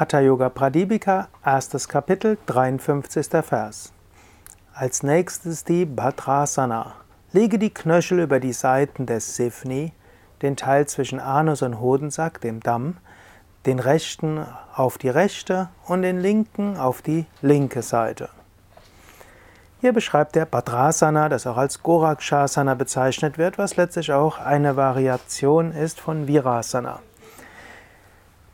Hatha Yoga Pradipika, erstes Kapitel, 53. Vers. Als nächstes die Bhadrasana. Lege die Knöchel über die Seiten des Sifni, den Teil zwischen Anus und Hodensack, dem Damm, den rechten auf die rechte und den linken auf die linke Seite. Hier beschreibt der Bhadrasana, das auch als Gorakshasana bezeichnet wird, was letztlich auch eine Variation ist von Virasana.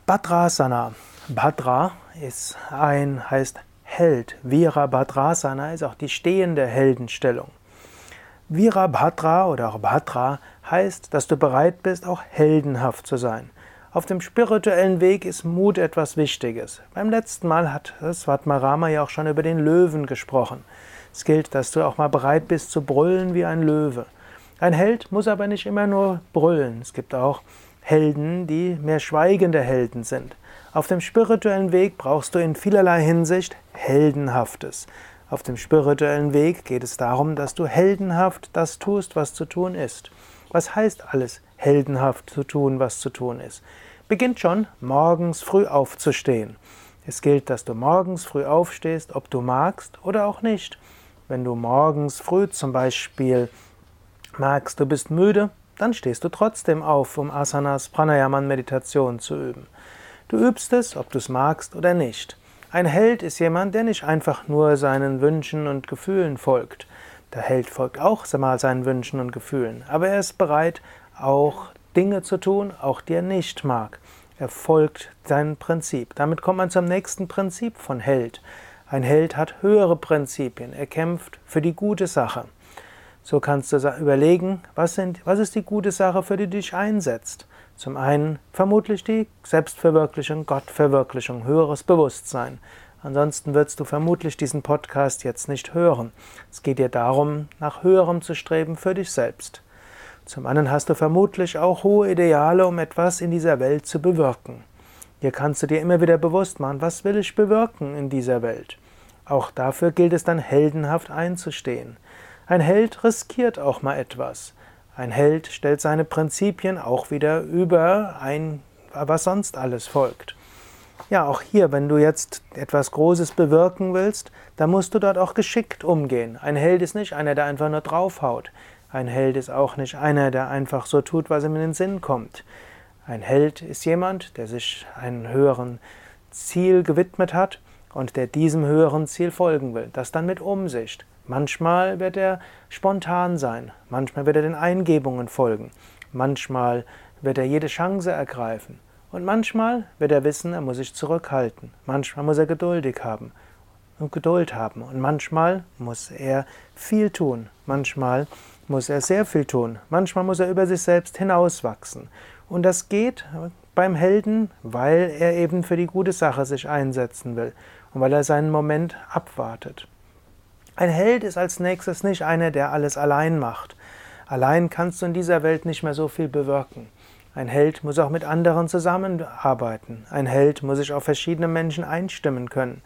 Bhadrasana Bhadra ist ein, heißt Held. Virabhadrasana ist auch die stehende Heldenstellung. Virabhadra oder auch Bhadra heißt, dass du bereit bist, auch heldenhaft zu sein. Auf dem spirituellen Weg ist Mut etwas Wichtiges. Beim letzten Mal hat Svatmarama ja auch schon über den Löwen gesprochen. Es gilt, dass du auch mal bereit bist zu brüllen wie ein Löwe. Ein Held muss aber nicht immer nur brüllen. Es gibt auch Helden, die mehr schweigende Helden sind. Auf dem spirituellen Weg brauchst du in vielerlei Hinsicht Heldenhaftes. Auf dem spirituellen Weg geht es darum, dass du heldenhaft das tust, was zu tun ist. Was heißt alles, heldenhaft zu tun, was zu tun ist? Beginnt schon, morgens früh aufzustehen. Es gilt, dass du morgens früh aufstehst, ob du magst oder auch nicht. Wenn du morgens früh zum Beispiel magst, du bist müde, dann stehst du trotzdem auf, um Asanas, Pranayama Meditation zu üben. Du übst es, ob du es magst oder nicht. Ein Held ist jemand, der nicht einfach nur seinen Wünschen und Gefühlen folgt. Der Held folgt auch mal seinen Wünschen und Gefühlen, aber er ist bereit, auch Dinge zu tun, auch die er nicht mag. Er folgt seinem Prinzip. Damit kommt man zum nächsten Prinzip von Held. Ein Held hat höhere Prinzipien. Er kämpft für die gute Sache. So kannst du überlegen, was, sind, was ist die gute Sache, für die du dich einsetzt. Zum einen vermutlich die Selbstverwirklichung, Gottverwirklichung, höheres Bewusstsein. Ansonsten würdest du vermutlich diesen Podcast jetzt nicht hören. Es geht dir darum, nach höherem zu streben für dich selbst. Zum anderen hast du vermutlich auch hohe Ideale, um etwas in dieser Welt zu bewirken. Hier kannst du dir immer wieder bewusst machen, was will ich bewirken in dieser Welt. Auch dafür gilt es dann heldenhaft einzustehen. Ein Held riskiert auch mal etwas. Ein Held stellt seine Prinzipien auch wieder über ein, was sonst alles folgt. Ja, auch hier, wenn du jetzt etwas Großes bewirken willst, dann musst du dort auch geschickt umgehen. Ein Held ist nicht einer, der einfach nur draufhaut. Ein Held ist auch nicht einer, der einfach so tut, was ihm in den Sinn kommt. Ein Held ist jemand, der sich einem höheren Ziel gewidmet hat und der diesem höheren Ziel folgen will. Das dann mit Umsicht. Manchmal wird er spontan sein, manchmal wird er den Eingebungen folgen, manchmal wird er jede Chance ergreifen und manchmal wird er wissen, er muss sich zurückhalten, manchmal muss er geduldig haben und Geduld haben und manchmal muss er viel tun, manchmal muss er sehr viel tun, manchmal muss er über sich selbst hinauswachsen und das geht beim Helden, weil er eben für die gute Sache sich einsetzen will und weil er seinen Moment abwartet. Ein Held ist als nächstes nicht einer, der alles allein macht. Allein kannst du in dieser Welt nicht mehr so viel bewirken. Ein Held muss auch mit anderen zusammenarbeiten. Ein Held muss sich auf verschiedene Menschen einstimmen können.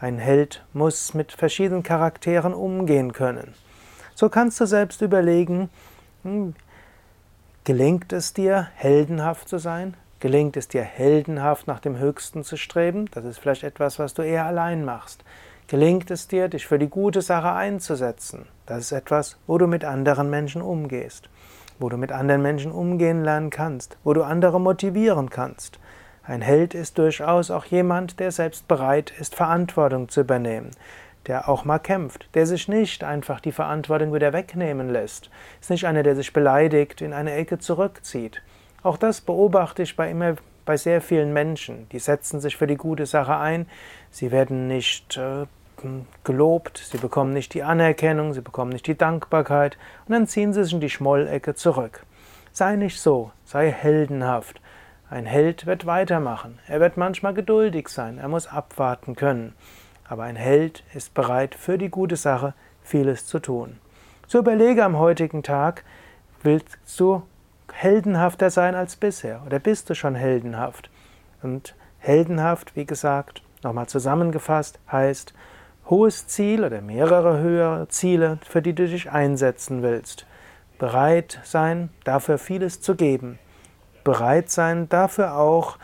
Ein Held muss mit verschiedenen Charakteren umgehen können. So kannst du selbst überlegen, hm, gelingt es dir, heldenhaft zu sein? Gelingt es dir, heldenhaft nach dem Höchsten zu streben? Das ist vielleicht etwas, was du eher allein machst. Gelingt es dir, dich für die gute Sache einzusetzen? Das ist etwas, wo du mit anderen Menschen umgehst, wo du mit anderen Menschen umgehen lernen kannst, wo du andere motivieren kannst. Ein Held ist durchaus auch jemand, der selbst bereit ist, Verantwortung zu übernehmen, der auch mal kämpft, der sich nicht einfach die Verantwortung wieder wegnehmen lässt, ist nicht einer, der sich beleidigt in eine Ecke zurückzieht. Auch das beobachte ich bei immer bei sehr vielen Menschen. Die setzen sich für die gute Sache ein. Sie werden nicht äh, gelobt, sie bekommen nicht die Anerkennung, sie bekommen nicht die Dankbarkeit und dann ziehen sie sich in die Schmollecke zurück. Sei nicht so, sei heldenhaft. Ein Held wird weitermachen. Er wird manchmal geduldig sein, er muss abwarten können. Aber ein Held ist bereit, für die gute Sache vieles zu tun. So überlege am heutigen Tag, willst du heldenhafter sein als bisher oder bist du schon heldenhaft? Und heldenhaft, wie gesagt, nochmal zusammengefasst, heißt hohes Ziel oder mehrere höhere Ziele, für die du dich einsetzen willst. Bereit sein, dafür vieles zu geben. Bereit sein, dafür auch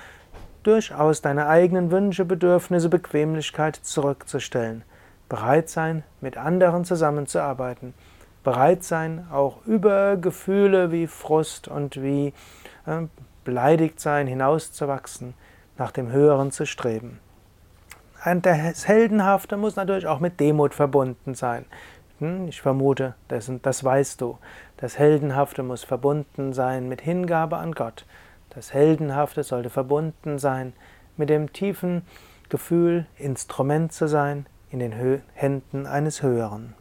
durchaus deine eigenen Wünsche, Bedürfnisse, Bequemlichkeit zurückzustellen. Bereit sein, mit anderen zusammenzuarbeiten. Bereit sein, auch über Gefühle wie Frust und wie äh, beleidigt sein hinauszuwachsen, nach dem Höheren zu streben. Das Heldenhafte muss natürlich auch mit Demut verbunden sein. Hm, ich vermute, das, das weißt du. Das Heldenhafte muss verbunden sein mit Hingabe an Gott. Das Heldenhafte sollte verbunden sein mit dem tiefen Gefühl, Instrument zu sein in den Händen eines Höheren.